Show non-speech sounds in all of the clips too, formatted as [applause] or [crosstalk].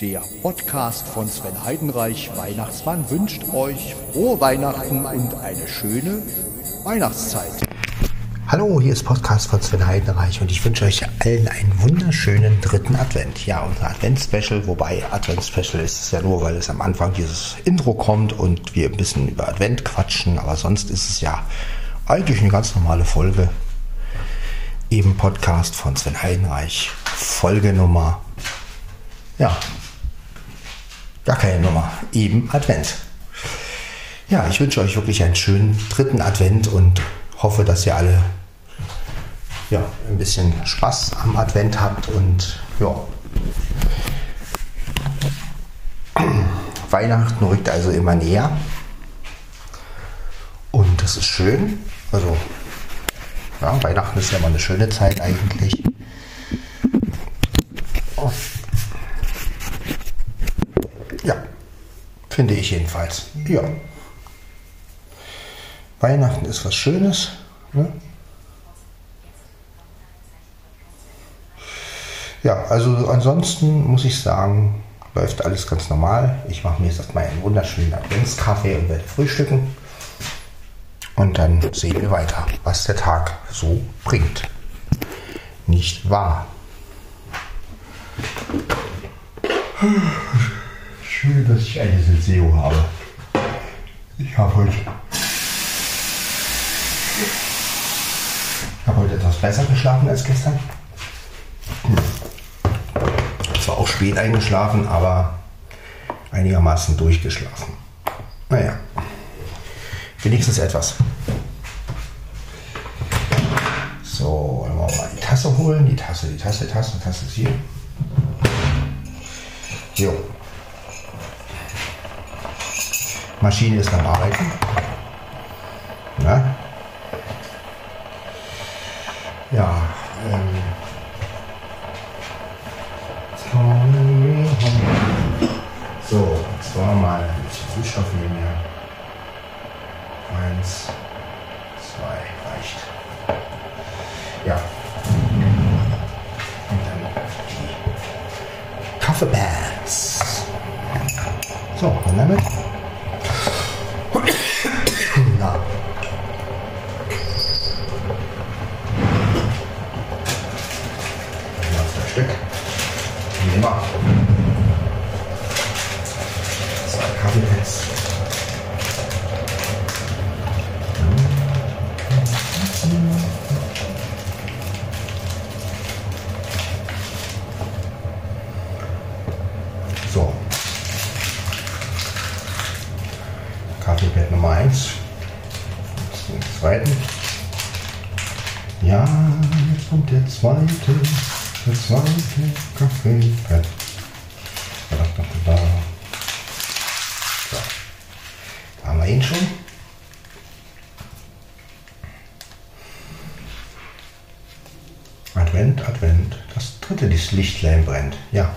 Der Podcast von Sven Heidenreich, Weihnachtsmann, wünscht euch frohe Weihnachten und eine schöne Weihnachtszeit. Hallo, hier ist Podcast von Sven Heidenreich und ich wünsche euch allen einen wunderschönen dritten Advent. Ja, unser Advent-Special, wobei Advent-Special ist es ja nur, weil es am Anfang dieses Intro kommt und wir ein bisschen über Advent quatschen, aber sonst ist es ja eigentlich eine ganz normale Folge. Eben Podcast von Sven Heidenreich, Folge Nummer, ja, gar keine Nummer, eben Advent. Ja, ich wünsche euch wirklich einen schönen dritten Advent und hoffe, dass ihr alle ja, ein bisschen Spaß am Advent habt und ja. Weihnachten rückt also immer näher. Und das ist schön. Also, ja, Weihnachten ist ja mal eine schöne Zeit eigentlich. Finde ich jedenfalls. Ja. Weihnachten ist was Schönes. Ne? Ja, also ansonsten muss ich sagen, läuft alles ganz normal. Ich mache mir jetzt erstmal einen wunderschönen Adventskaffee und werde frühstücken. Und dann sehen wir weiter, was der Tag so bringt. Nicht wahr? Schön, dass ich eine Senseo habe. Ich habe heute Ich heute etwas besser geschlafen als gestern. Zwar auch spät eingeschlafen, aber einigermaßen durchgeschlafen. Naja, wenigstens etwas. So, wollen wir mal die Tasse holen. Die Tasse, die Tasse, die Tasse, die Tasse ist hier. Jo. Maschine ist am Arbeiten. Ja. Ja, ähm. So, und zwar mal die Süßstofflinie. Eins, zwei, reicht. Ja. Und dann die Kaffeepads. So, und damit. Na. Mal zwei Stück. Wie immer. Zwei Kaffeepads. So. Kaffeepad Nummer 1. Jetzt den zweiten. Ja, jetzt kommt der zweite. Zweite Kaffeepad. Da, da, da, da. Da haben wir ihn schon. Advent, Advent. Das dritte, das Lichtlein brennt. Ja.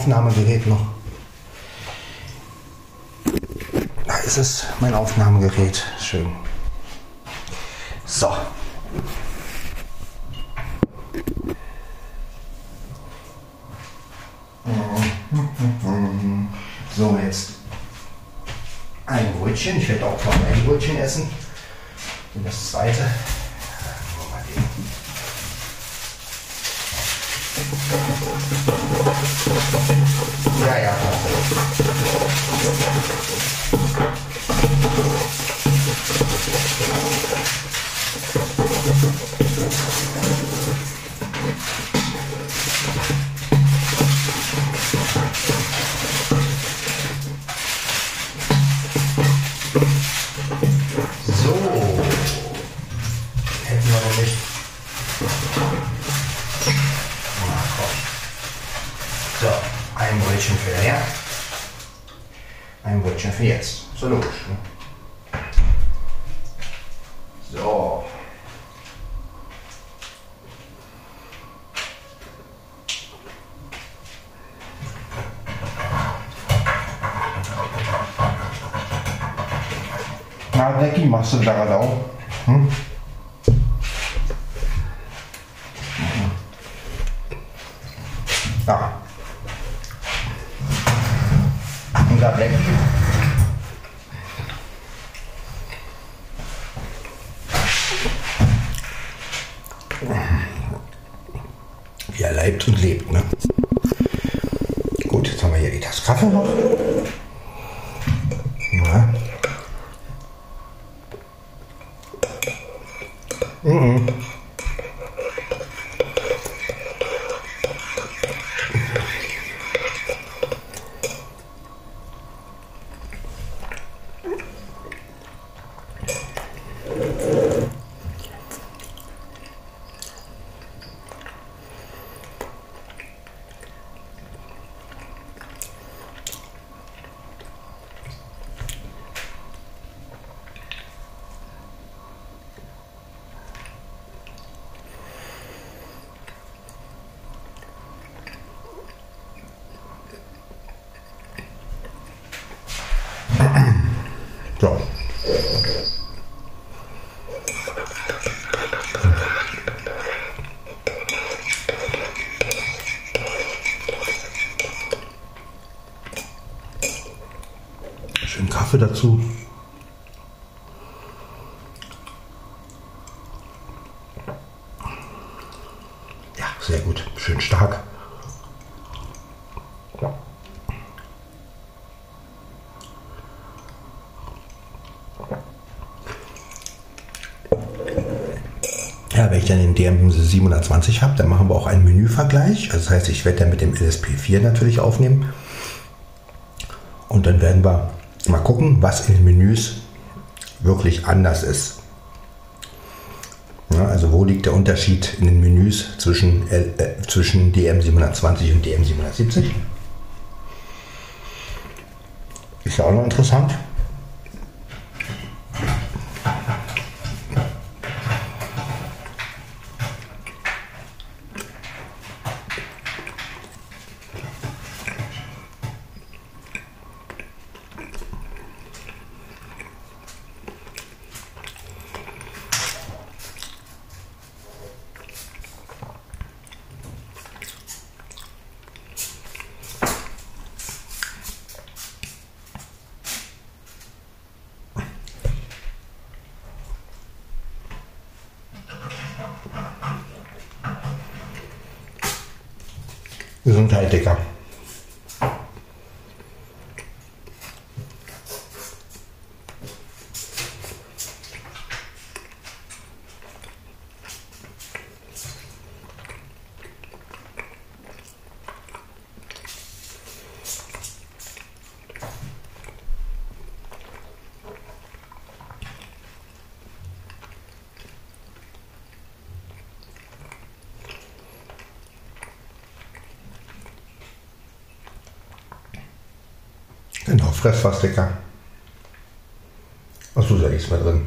Aufnahmegerät noch. Da ist es, mein Aufnahmegerät. Schön. So. So, jetzt ein Brötchen. Ich werde auch noch ein Brötchen essen. Und das zweite. Ja, ja. So. Machst du da auch? Hm? Ja. Unser Becky. Wie er leibt und lebt, ne? Gut, jetzt haben wir hier die Tasse Kaffee noch. Ja. So. Schön Kaffee dazu. Ja, sehr gut. Schön stark. Ja, wenn ich dann den DM 720 habe, dann machen wir auch einen Menüvergleich. Also das heißt, ich werde dann mit dem LSP4 natürlich aufnehmen. Und dann werden wir mal gucken, was in den Menüs wirklich anders ist. Ja, also wo liegt der Unterschied in den Menüs zwischen, äh, zwischen DM720 und DM770? Ist ja auch noch interessant. Gesundheit, noch fress was lecker. Achso, ist ja nichts mehr drin.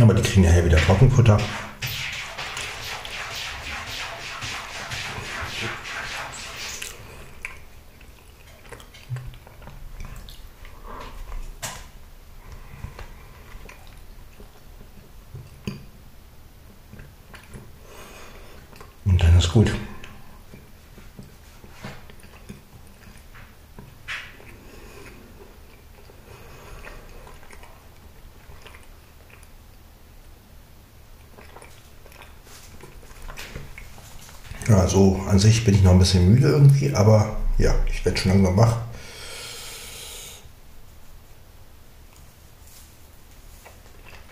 Aber die kriegen ja hier wieder Trockenfutter. Ja, so an sich bin ich noch ein bisschen müde irgendwie, aber ja, ich werde schon langsam wach.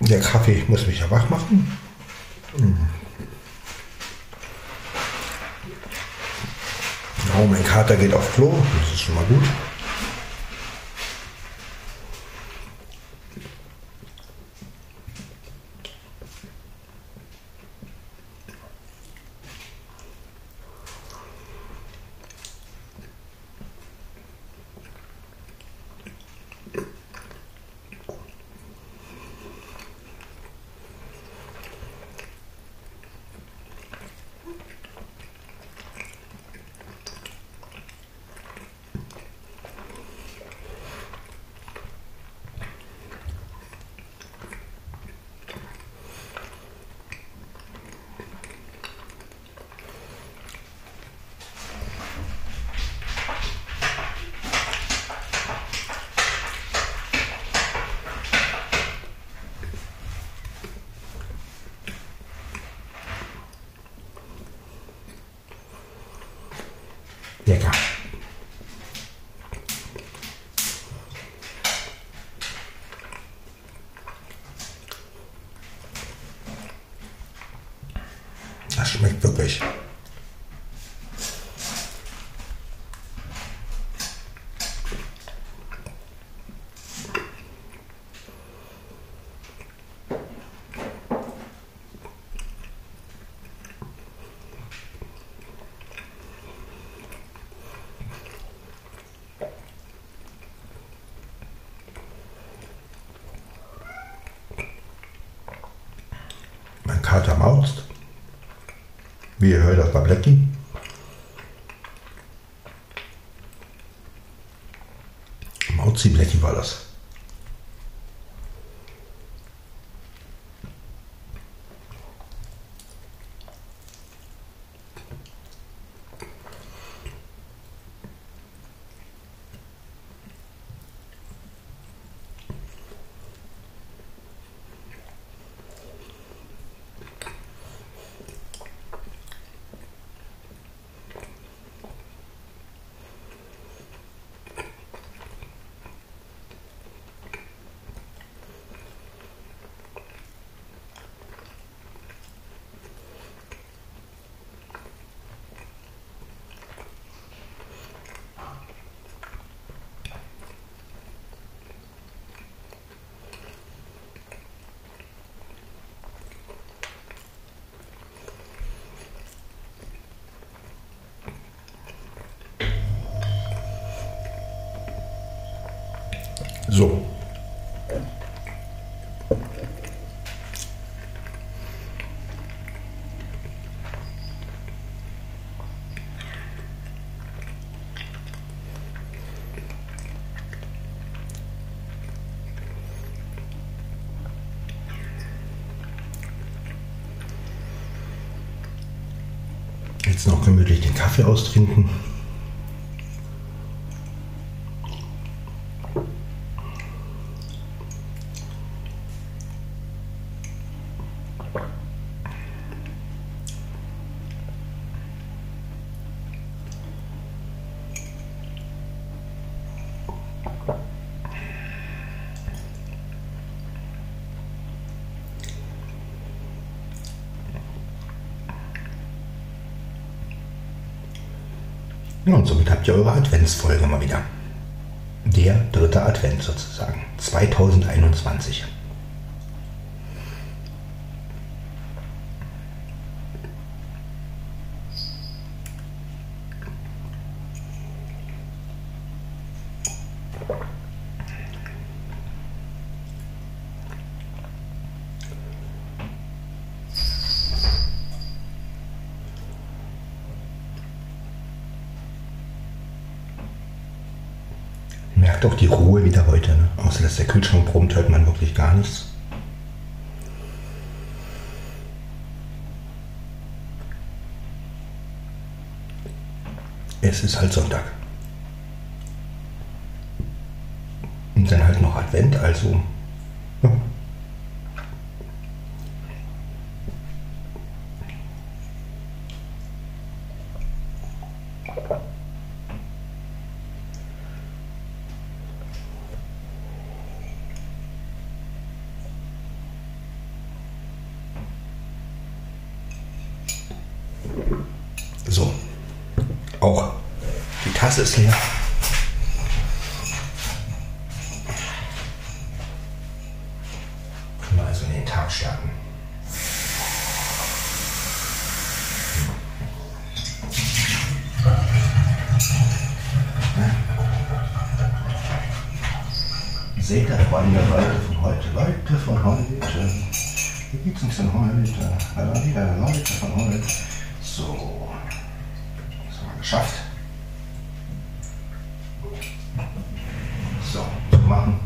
Der Kaffee muss mich ja wach machen. Oh, mein Kater geht auf Klo, das ist schon mal gut. Lecker. Das schmeckt wirklich. Mein Kater mauzt. Wie ihr hört, das war Blackie. Mauzi Blackie war das. So. Jetzt noch gemütlich den Kaffee austrinken. Und somit habt ihr eure Adventsfolge mal wieder. Der dritte Advent sozusagen. 2021. merkt auch die Ruhe wieder heute. Ne? Außer dass der Kühlschrank brummt, hört man wirklich gar nichts. Es ist halt Sonntag. Und dann halt noch Advent, also. Ja. So. Auch die Tasse ist leer. Können wir also in den Tag starten. Seht ihr, Freunde, Leute von heute, Leute von heute. Wie geht's uns denn heute? Ja, wieder Leute von heute. So. Das haben wir geschafft. So, machen.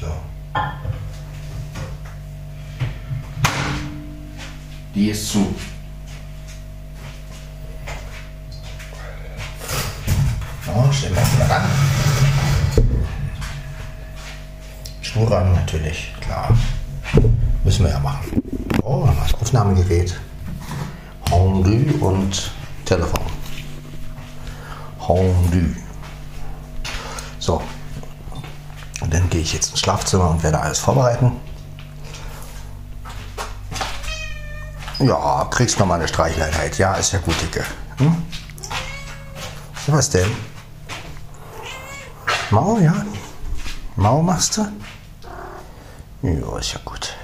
So. Die ist zu. Schlafzimmer und werde alles vorbereiten. Ja, kriegst noch mal eine Streichleinheit. Ja, ist ja gut, Dicke. Hm? Was denn? Mau, ja? Mau machst du? Ja, ist ja gut.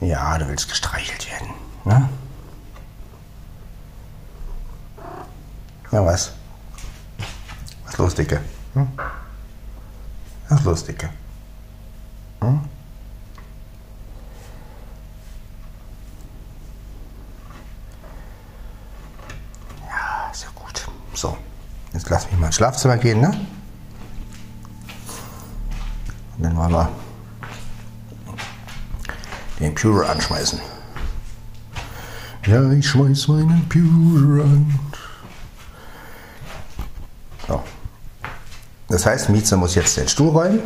Ja, du willst gestreichelt werden. Ne? Ja, was? Was ist los, Dicke? Hm? Los, Dicke? Hm? Ja, ist ja gut. So, jetzt lass mich mal ins Schlafzimmer gehen, ne? Und dann wollen wir den Pure anschmeißen. Ja, ich schmeiß meinen Pure an. Das heißt, Mieze muss jetzt den Stuhl räumen.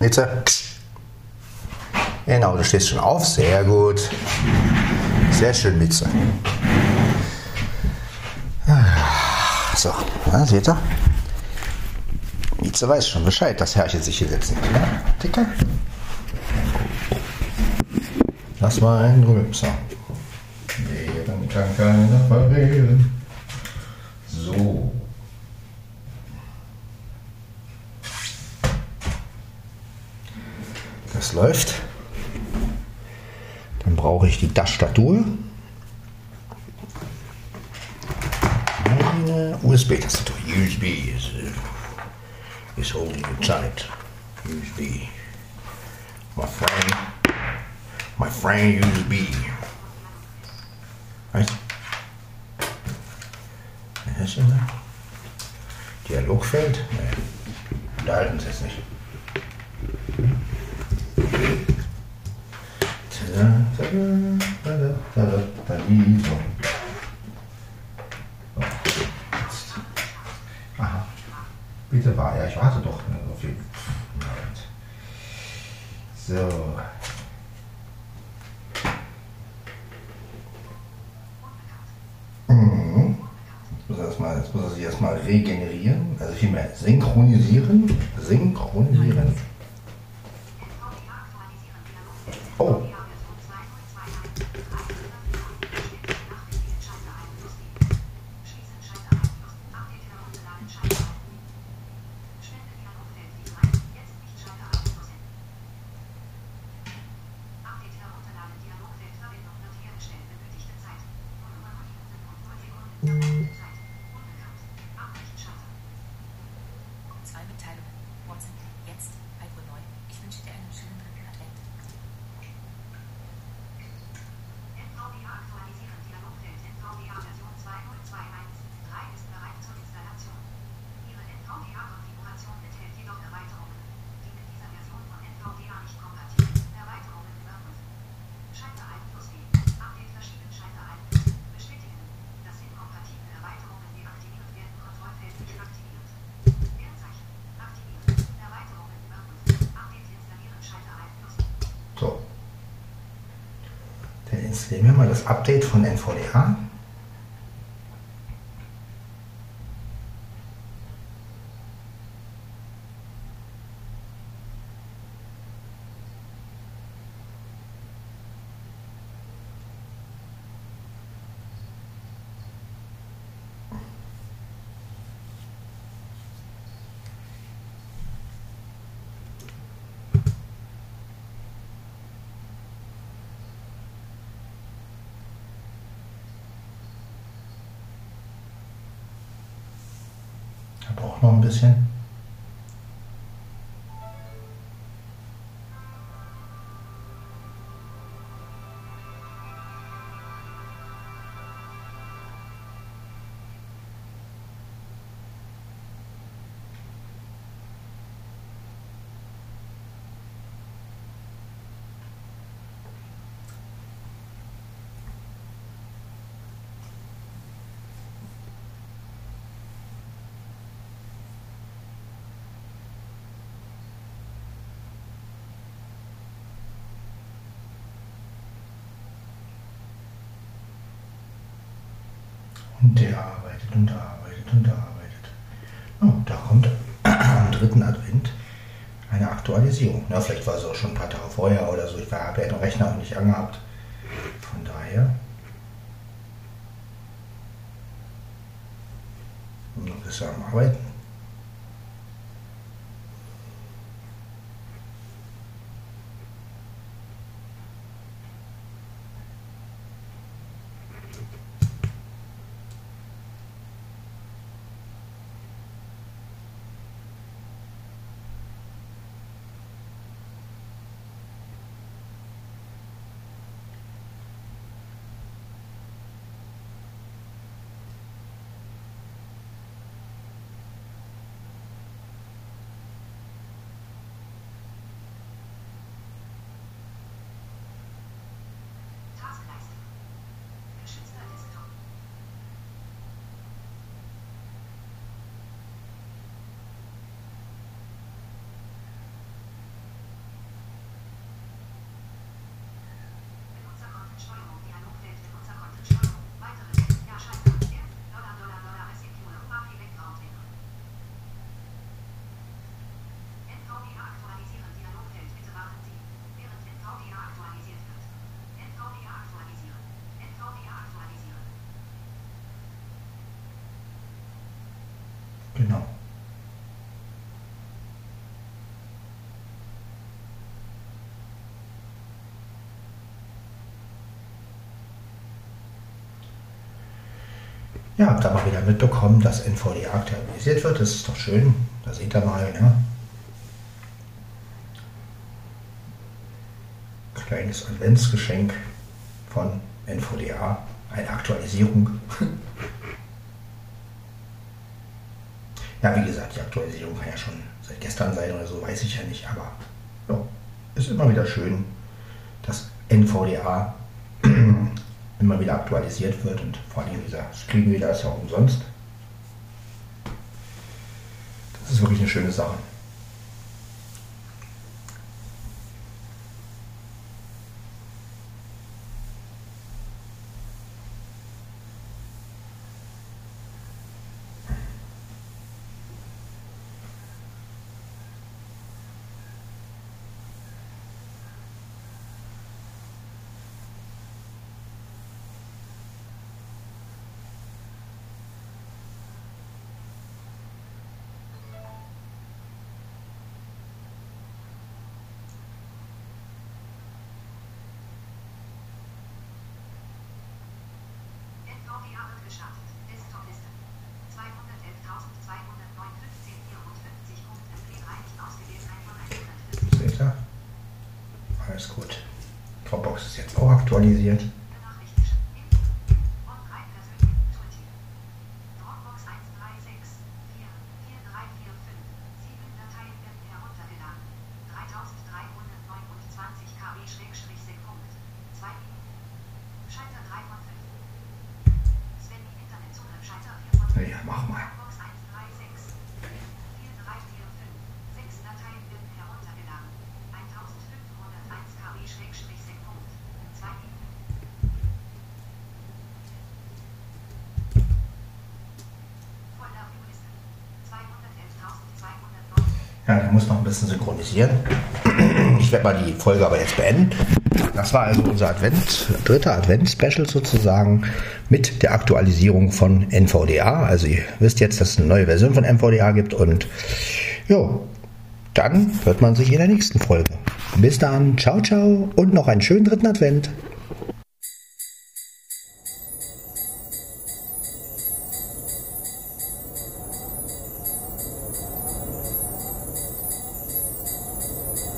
Mieze. Genau, du stehst schon auf. Sehr gut. Sehr schön, Mieze. So, ja, seht ihr? Mieze weiß schon Bescheid, dass Herrchen sich hier setzen. Ja, Dicker. Lass mal einen Rülpser. Wehren kann keiner verwehren. So. Das läuft. Dann brauche ich die Tastatur. Eine USB-Tastatur. USB is, uh, is holding it tight. USB. My friend. My friend USB. Right? Was ist denn da? Dialogfeld? Nee. Unterhalten Sie es nicht. Aha. Bitte war, ja, ich warte doch auf jeden Moment. So. Installieren wir mal das Update von NVDA. Braucht noch ein bisschen. Eine Aktualisierung. Na, vielleicht war es auch schon ein paar Tage vorher oder so. Ich habe ja den Rechner noch nicht angehabt. Von daher. Noch besser am Arbeiten. Genau. Ja, habt mal wieder mitbekommen, dass NVDA aktualisiert wird. Das ist doch schön. Da seht ihr mal, ne? Kleines Adventsgeschenk von NVDA. Eine Aktualisierung. [laughs] Ja, wie gesagt, die Aktualisierung kann ja schon seit gestern sein oder so, weiß ich ja nicht, aber ja, ist immer wieder schön, dass NVDA [clears throat] immer wieder aktualisiert wird und vor allem dieser Screenreader ist ja auch umsonst. Das ist wirklich eine schöne Sache. Alles gut. Dropbox ist jetzt auch aktualisiert. Muss noch ein bisschen synchronisieren. [clears throat] Ich werde mal die Folge aber jetzt beenden. Das war also unser Advent, dritter Advent-Special sozusagen mit der Aktualisierung von NVDA. Also ihr wisst jetzt, dass es eine neue Version von NVDA gibt und ja, dann hört man sich in der nächsten Folge. Bis dann, ciao, ciao und noch einen schönen dritten Advent.